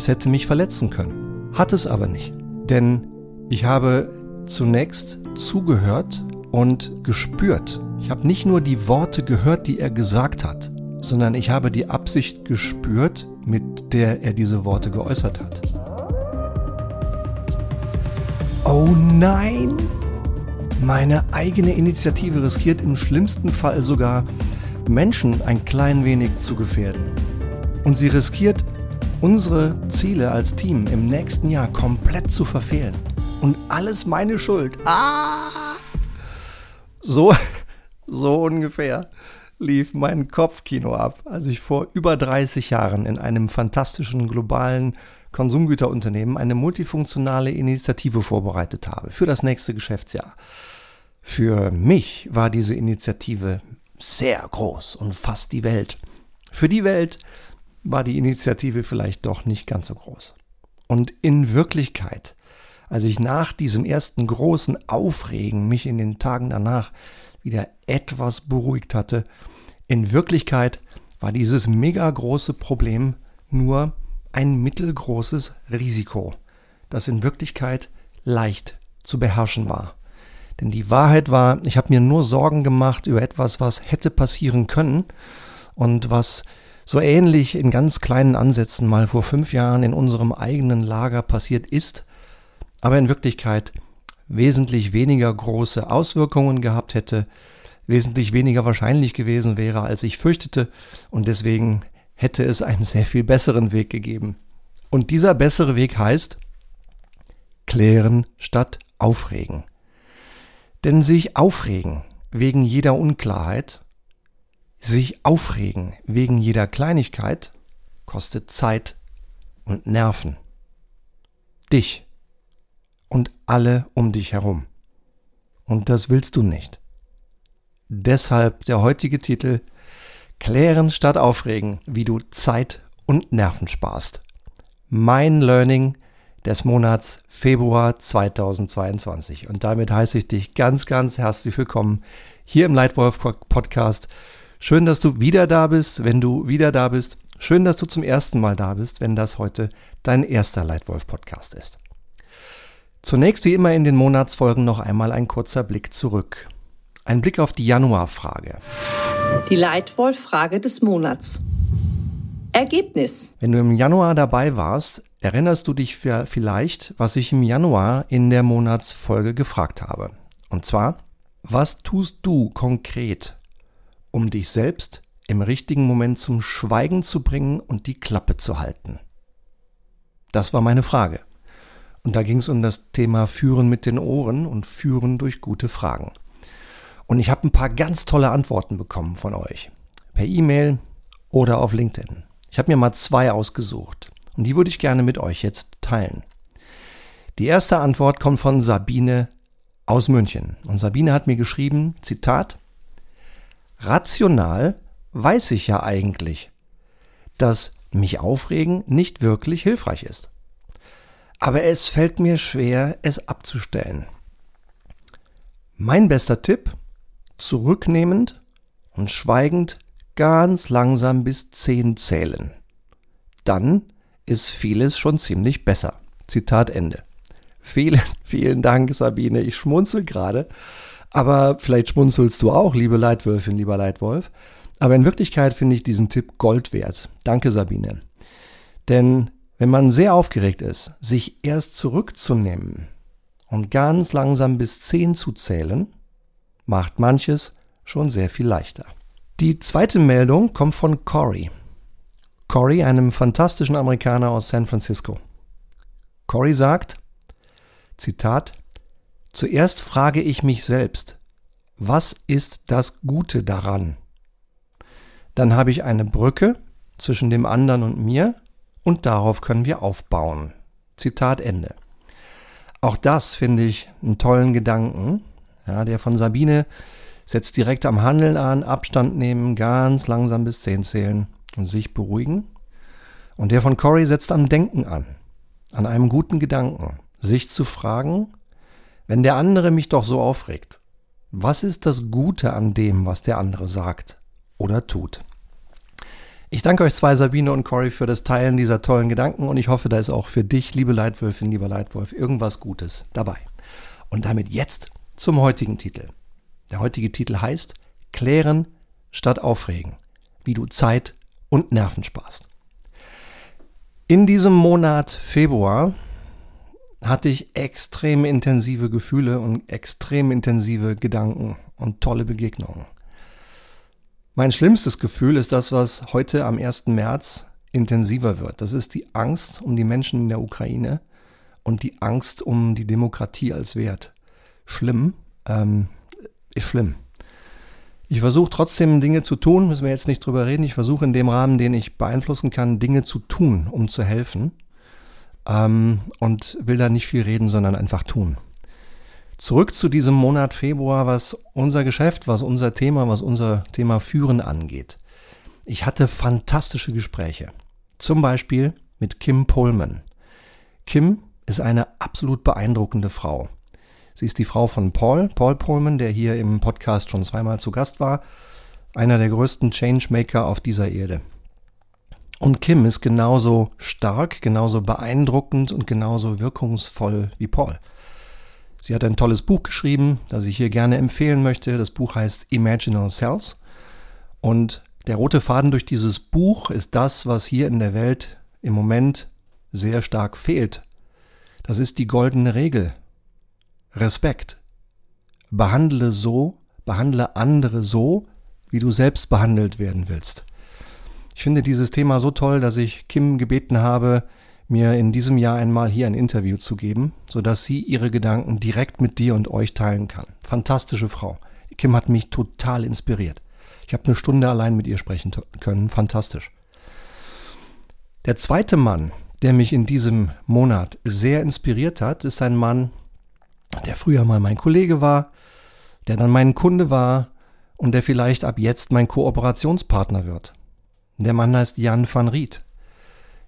Es hätte mich verletzen können. Hat es aber nicht. Denn ich habe zunächst zugehört und gespürt. Ich habe nicht nur die Worte gehört, die er gesagt hat, sondern ich habe die Absicht gespürt, mit der er diese Worte geäußert hat. Oh nein! Meine eigene Initiative riskiert im schlimmsten Fall sogar, Menschen ein klein wenig zu gefährden. Und sie riskiert, unsere Ziele als Team im nächsten Jahr komplett zu verfehlen. Und alles meine Schuld. Ah! So, so ungefähr lief mein Kopfkino ab, als ich vor über 30 Jahren in einem fantastischen globalen Konsumgüterunternehmen eine multifunktionale Initiative vorbereitet habe für das nächste Geschäftsjahr. Für mich war diese Initiative sehr groß und fast die Welt. Für die Welt war die Initiative vielleicht doch nicht ganz so groß. Und in Wirklichkeit, als ich nach diesem ersten großen Aufregen mich in den Tagen danach wieder etwas beruhigt hatte, in Wirklichkeit war dieses mega große Problem nur ein mittelgroßes Risiko, das in Wirklichkeit leicht zu beherrschen war. Denn die Wahrheit war, ich habe mir nur Sorgen gemacht über etwas, was hätte passieren können und was so ähnlich in ganz kleinen Ansätzen mal vor fünf Jahren in unserem eigenen Lager passiert ist, aber in Wirklichkeit wesentlich weniger große Auswirkungen gehabt hätte, wesentlich weniger wahrscheinlich gewesen wäre, als ich fürchtete, und deswegen hätte es einen sehr viel besseren Weg gegeben. Und dieser bessere Weg heißt klären statt aufregen. Denn sich aufregen wegen jeder Unklarheit, sich aufregen wegen jeder Kleinigkeit kostet Zeit und Nerven. Dich und alle um dich herum. Und das willst du nicht. Deshalb der heutige Titel Klären statt Aufregen, wie du Zeit und Nerven sparst. Mein Learning des Monats Februar 2022. Und damit heiße ich dich ganz, ganz herzlich willkommen hier im Leitwolf Podcast. Schön, dass du wieder da bist, wenn du wieder da bist. Schön, dass du zum ersten Mal da bist, wenn das heute dein erster Leitwolf Podcast ist. Zunächst wie immer in den Monatsfolgen noch einmal ein kurzer Blick zurück. Ein Blick auf die Januarfrage. Die Leitwolf-Frage des Monats. Ergebnis. Wenn du im Januar dabei warst, erinnerst du dich vielleicht, was ich im Januar in der Monatsfolge gefragt habe. Und zwar, was tust du konkret, um dich selbst im richtigen Moment zum Schweigen zu bringen und die Klappe zu halten? Das war meine Frage. Und da ging es um das Thema Führen mit den Ohren und Führen durch gute Fragen. Und ich habe ein paar ganz tolle Antworten bekommen von euch. Per E-Mail oder auf LinkedIn. Ich habe mir mal zwei ausgesucht. Und die würde ich gerne mit euch jetzt teilen. Die erste Antwort kommt von Sabine aus München. Und Sabine hat mir geschrieben, Zitat, Rational weiß ich ja eigentlich, dass mich aufregen nicht wirklich hilfreich ist. Aber es fällt mir schwer, es abzustellen. Mein bester Tipp, zurücknehmend und schweigend ganz langsam bis zehn zählen. Dann ist vieles schon ziemlich besser. Zitat Ende. Vielen, vielen Dank, Sabine. Ich schmunzel gerade. Aber vielleicht schmunzelst du auch, liebe Leitwölfin, lieber Leitwolf. Aber in Wirklichkeit finde ich diesen Tipp Gold wert. Danke, Sabine. Denn wenn man sehr aufgeregt ist, sich erst zurückzunehmen und ganz langsam bis zehn zu zählen, macht manches schon sehr viel leichter. Die zweite Meldung kommt von Cory. Cory, einem fantastischen Amerikaner aus San Francisco. Cory sagt, Zitat, Zuerst frage ich mich selbst, was ist das Gute daran? Dann habe ich eine Brücke zwischen dem anderen und mir und darauf können wir aufbauen. Zitat Ende. Auch das finde ich einen tollen Gedanken. Ja, der von Sabine setzt direkt am Handeln an, Abstand nehmen, ganz langsam bis zehn zählen und sich beruhigen. Und der von Cory setzt am Denken an, an einem guten Gedanken, sich zu fragen, wenn der andere mich doch so aufregt, was ist das Gute an dem, was der andere sagt oder tut? Ich danke euch zwei, Sabine und Cory, für das Teilen dieser tollen Gedanken und ich hoffe, da ist auch für dich, liebe Leitwölfin, lieber Leitwolf, irgendwas Gutes dabei. Und damit jetzt zum heutigen Titel. Der heutige Titel heißt Klären statt Aufregen, wie du Zeit und Nerven sparst. In diesem Monat Februar hatte ich extrem intensive Gefühle und extrem intensive Gedanken und tolle Begegnungen. Mein schlimmstes Gefühl ist das, was heute am 1. März intensiver wird. Das ist die Angst um die Menschen in der Ukraine und die Angst um die Demokratie als Wert. Schlimm, ähm, ist schlimm. Ich versuche trotzdem Dinge zu tun, müssen wir jetzt nicht drüber reden. Ich versuche in dem Rahmen, den ich beeinflussen kann, Dinge zu tun, um zu helfen. Ähm, und will da nicht viel reden, sondern einfach tun. Zurück zu diesem Monat Februar, was unser Geschäft, was unser Thema, was unser Thema Führen angeht. Ich hatte fantastische Gespräche. Zum Beispiel mit Kim Pullman. Kim ist eine absolut beeindruckende Frau. Sie ist die Frau von Paul, Paul Pullman, der hier im Podcast schon zweimal zu Gast war. Einer der größten Changemaker auf dieser Erde. Und Kim ist genauso stark, genauso beeindruckend und genauso wirkungsvoll wie Paul. Sie hat ein tolles Buch geschrieben, das ich hier gerne empfehlen möchte. Das Buch heißt Imaginal Cells. Und der rote Faden durch dieses Buch ist das, was hier in der Welt im Moment sehr stark fehlt. Das ist die goldene Regel. Respekt. Behandle so, behandle andere so, wie du selbst behandelt werden willst. Ich finde dieses Thema so toll, dass ich Kim gebeten habe, mir in diesem Jahr einmal hier ein Interview zu geben, sodass sie ihre Gedanken direkt mit dir und euch teilen kann. Fantastische Frau. Kim hat mich total inspiriert. Ich habe eine Stunde allein mit ihr sprechen können. Fantastisch. Der zweite Mann, der mich in diesem Monat sehr inspiriert hat, ist ein Mann, der früher mal mein Kollege war, der dann mein Kunde war und der vielleicht ab jetzt mein Kooperationspartner wird. Der Mann heißt Jan van Riet.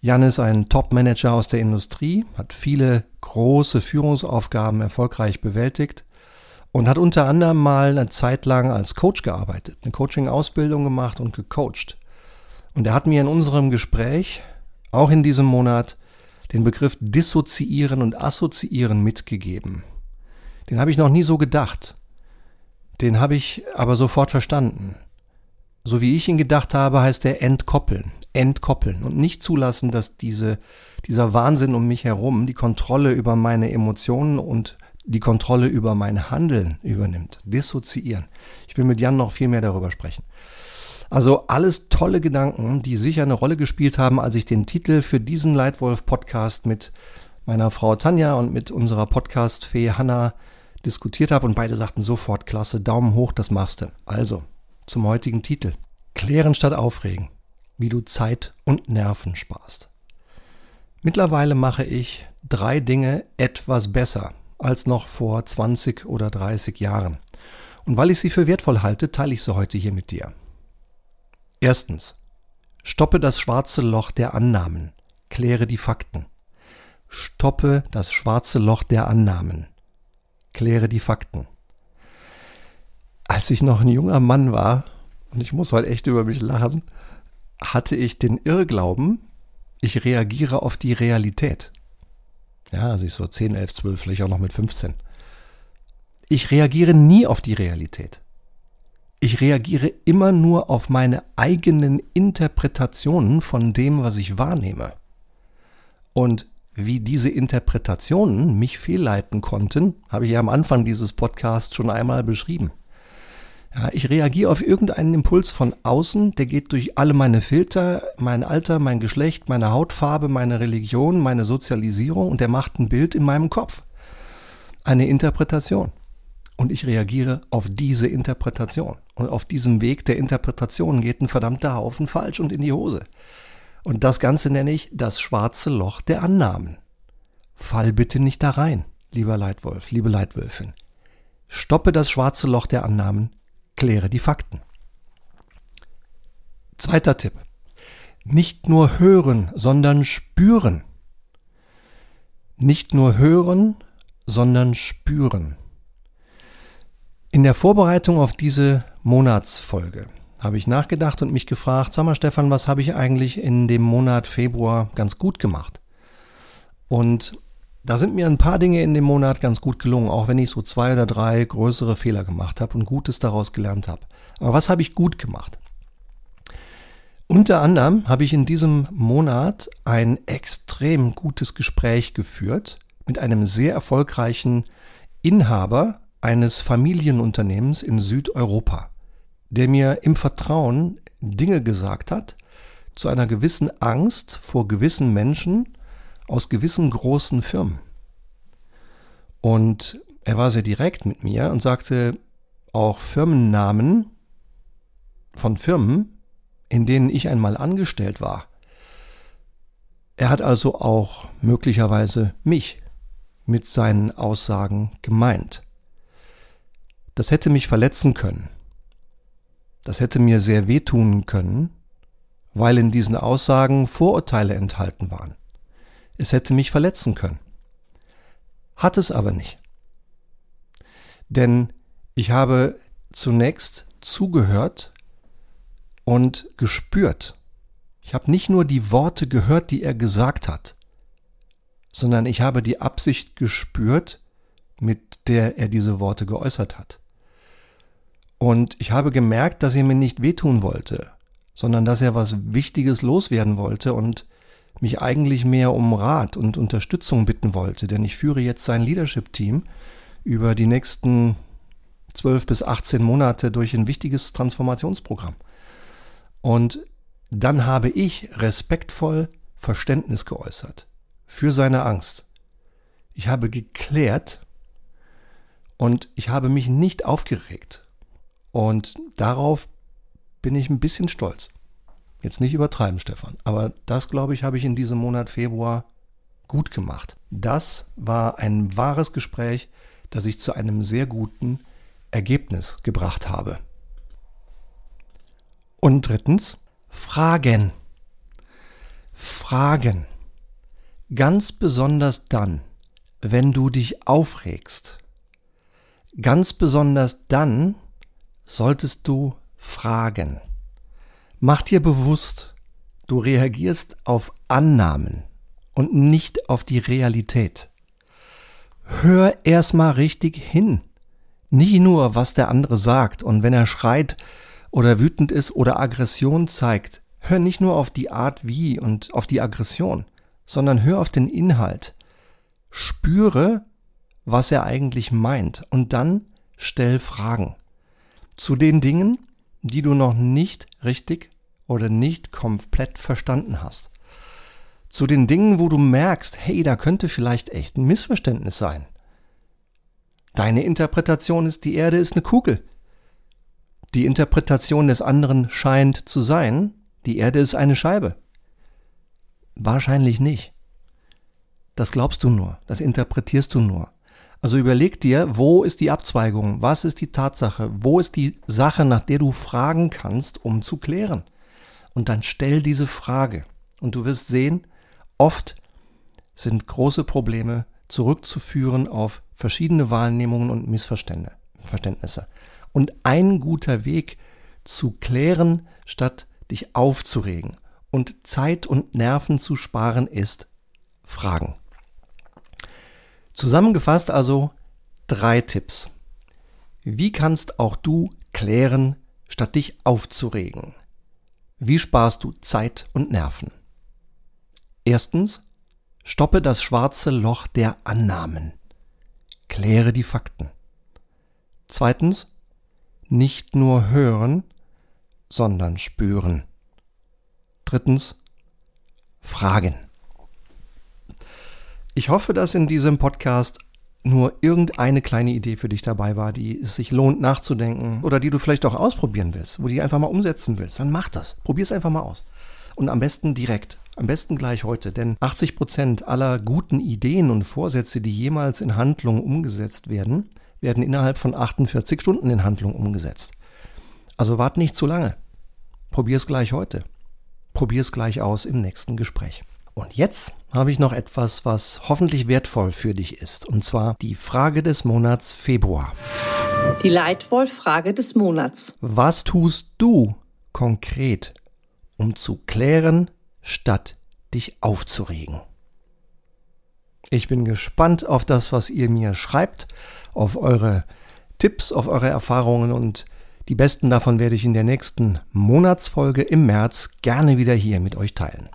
Jan ist ein Top-Manager aus der Industrie, hat viele große Führungsaufgaben erfolgreich bewältigt und hat unter anderem mal eine Zeit lang als Coach gearbeitet, eine Coaching-Ausbildung gemacht und gecoacht. Und er hat mir in unserem Gespräch, auch in diesem Monat, den Begriff dissoziieren und assoziieren mitgegeben. Den habe ich noch nie so gedacht. Den habe ich aber sofort verstanden. So wie ich ihn gedacht habe, heißt er entkoppeln entkoppeln und nicht zulassen, dass diese, dieser Wahnsinn um mich herum die Kontrolle über meine Emotionen und die Kontrolle über mein Handeln übernimmt. Dissoziieren. Ich will mit Jan noch viel mehr darüber sprechen. Also alles tolle Gedanken, die sicher eine Rolle gespielt haben, als ich den Titel für diesen Leitwolf-Podcast mit meiner Frau Tanja und mit unserer Podcast-Fee Hanna diskutiert habe und beide sagten sofort, klasse, Daumen hoch, das machst du. Also, zum heutigen Titel. Klären statt aufregen wie du Zeit und Nerven sparst. Mittlerweile mache ich drei Dinge etwas besser als noch vor 20 oder 30 Jahren. Und weil ich sie für wertvoll halte, teile ich sie heute hier mit dir. Erstens. Stoppe das schwarze Loch der Annahmen. Kläre die Fakten. Stoppe das schwarze Loch der Annahmen. Kläre die Fakten. Als ich noch ein junger Mann war, und ich muss heute echt über mich lachen, hatte ich den Irrglauben, ich reagiere auf die Realität. Ja, also ich so 10, 11, 12, vielleicht auch noch mit 15. Ich reagiere nie auf die Realität. Ich reagiere immer nur auf meine eigenen Interpretationen von dem, was ich wahrnehme. Und wie diese Interpretationen mich fehlleiten konnten, habe ich ja am Anfang dieses Podcasts schon einmal beschrieben. Ja, ich reagiere auf irgendeinen Impuls von außen, der geht durch alle meine Filter, mein Alter, mein Geschlecht, meine Hautfarbe, meine Religion, meine Sozialisierung und der macht ein Bild in meinem Kopf. Eine Interpretation. Und ich reagiere auf diese Interpretation. Und auf diesem Weg der Interpretation geht ein verdammter Haufen falsch und in die Hose. Und das Ganze nenne ich das schwarze Loch der Annahmen. Fall bitte nicht da rein, lieber Leitwolf, liebe Leitwölfin. Stoppe das schwarze Loch der Annahmen, kläre die Fakten. Zweiter Tipp. Nicht nur hören, sondern spüren. Nicht nur hören, sondern spüren. In der Vorbereitung auf diese Monatsfolge habe ich nachgedacht und mich gefragt, sag mal Stefan, was habe ich eigentlich in dem Monat Februar ganz gut gemacht? Und da sind mir ein paar Dinge in dem Monat ganz gut gelungen, auch wenn ich so zwei oder drei größere Fehler gemacht habe und Gutes daraus gelernt habe. Aber was habe ich gut gemacht? Unter anderem habe ich in diesem Monat ein extrem gutes Gespräch geführt mit einem sehr erfolgreichen Inhaber eines Familienunternehmens in Südeuropa, der mir im Vertrauen Dinge gesagt hat zu einer gewissen Angst vor gewissen Menschen aus gewissen großen Firmen. Und er war sehr direkt mit mir und sagte auch Firmennamen von Firmen, in denen ich einmal angestellt war. Er hat also auch möglicherweise mich mit seinen Aussagen gemeint. Das hätte mich verletzen können. Das hätte mir sehr wehtun können, weil in diesen Aussagen Vorurteile enthalten waren. Es hätte mich verletzen können. Hat es aber nicht. Denn ich habe zunächst zugehört und gespürt. Ich habe nicht nur die Worte gehört, die er gesagt hat, sondern ich habe die Absicht gespürt, mit der er diese Worte geäußert hat. Und ich habe gemerkt, dass er mir nicht wehtun wollte, sondern dass er was Wichtiges loswerden wollte und mich eigentlich mehr um Rat und Unterstützung bitten wollte, denn ich führe jetzt sein Leadership-Team über die nächsten 12 bis 18 Monate durch ein wichtiges Transformationsprogramm. Und dann habe ich respektvoll Verständnis geäußert für seine Angst. Ich habe geklärt und ich habe mich nicht aufgeregt. Und darauf bin ich ein bisschen stolz. Jetzt nicht übertreiben, Stefan. Aber das, glaube ich, habe ich in diesem Monat Februar gut gemacht. Das war ein wahres Gespräch, das ich zu einem sehr guten Ergebnis gebracht habe. Und drittens, Fragen. Fragen. Ganz besonders dann, wenn du dich aufregst. Ganz besonders dann, solltest du fragen. Mach dir bewusst, du reagierst auf Annahmen und nicht auf die Realität. Hör erstmal richtig hin. Nicht nur, was der andere sagt und wenn er schreit oder wütend ist oder Aggression zeigt, hör nicht nur auf die Art wie und auf die Aggression, sondern hör auf den Inhalt. Spüre, was er eigentlich meint und dann stell Fragen zu den Dingen, die du noch nicht richtig oder nicht komplett verstanden hast. Zu den Dingen, wo du merkst, hey, da könnte vielleicht echt ein Missverständnis sein. Deine Interpretation ist, die Erde ist eine Kugel. Die Interpretation des anderen scheint zu sein, die Erde ist eine Scheibe. Wahrscheinlich nicht. Das glaubst du nur, das interpretierst du nur. Also überleg dir, wo ist die Abzweigung? Was ist die Tatsache? Wo ist die Sache, nach der du fragen kannst, um zu klären? Und dann stell diese Frage. Und du wirst sehen, oft sind große Probleme zurückzuführen auf verschiedene Wahrnehmungen und Missverständnisse. Und ein guter Weg zu klären, statt dich aufzuregen und Zeit und Nerven zu sparen, ist Fragen. Zusammengefasst also drei Tipps. Wie kannst auch du klären, statt dich aufzuregen? Wie sparst du Zeit und Nerven? Erstens, stoppe das schwarze Loch der Annahmen. Kläre die Fakten. Zweitens, nicht nur hören, sondern spüren. Drittens, fragen. Ich hoffe, dass in diesem Podcast nur irgendeine kleine Idee für dich dabei war, die es sich lohnt nachzudenken oder die du vielleicht auch ausprobieren willst, wo du die einfach mal umsetzen willst. Dann mach das. Probier es einfach mal aus. Und am besten direkt. Am besten gleich heute. Denn 80 Prozent aller guten Ideen und Vorsätze, die jemals in Handlung umgesetzt werden, werden innerhalb von 48 Stunden in Handlung umgesetzt. Also wart nicht zu lange. Probier es gleich heute. Probier es gleich aus im nächsten Gespräch. Und jetzt habe ich noch etwas, was hoffentlich wertvoll für dich ist, und zwar die Frage des Monats Februar. Die Leitwolf-Frage des Monats. Was tust du konkret, um zu klären, statt dich aufzuregen. Ich bin gespannt auf das, was ihr mir schreibt, auf eure Tipps, auf eure Erfahrungen und die besten davon werde ich in der nächsten Monatsfolge im März gerne wieder hier mit euch teilen.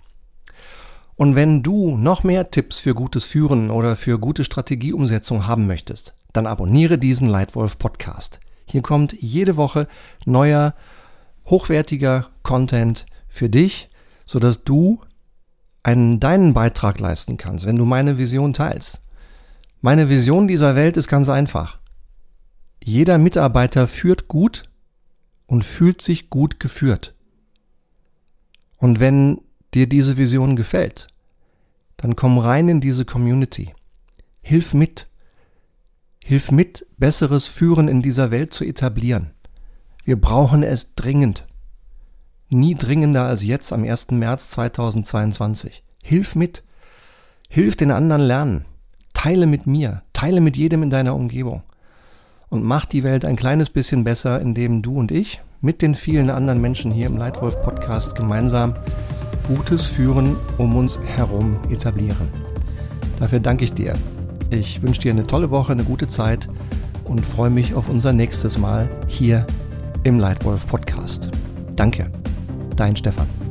Und wenn du noch mehr Tipps für gutes Führen oder für gute Strategieumsetzung haben möchtest, dann abonniere diesen Leitwolf Podcast. Hier kommt jede Woche neuer, hochwertiger Content für dich, sodass du einen deinen Beitrag leisten kannst, wenn du meine Vision teilst. Meine Vision dieser Welt ist ganz einfach. Jeder Mitarbeiter führt gut und fühlt sich gut geführt. Und wenn dir diese Vision gefällt, dann komm rein in diese Community. Hilf mit. Hilf mit, besseres Führen in dieser Welt zu etablieren. Wir brauchen es dringend. Nie dringender als jetzt am 1. März 2022. Hilf mit. Hilf den anderen lernen. Teile mit mir. Teile mit jedem in deiner Umgebung und macht die Welt ein kleines bisschen besser, indem du und ich mit den vielen anderen Menschen hier im Leitwolf Podcast gemeinsam Gutes führen um uns herum etablieren. Dafür danke ich dir. Ich wünsche dir eine tolle Woche, eine gute Zeit und freue mich auf unser nächstes Mal hier im Leitwolf Podcast. Danke, dein Stefan.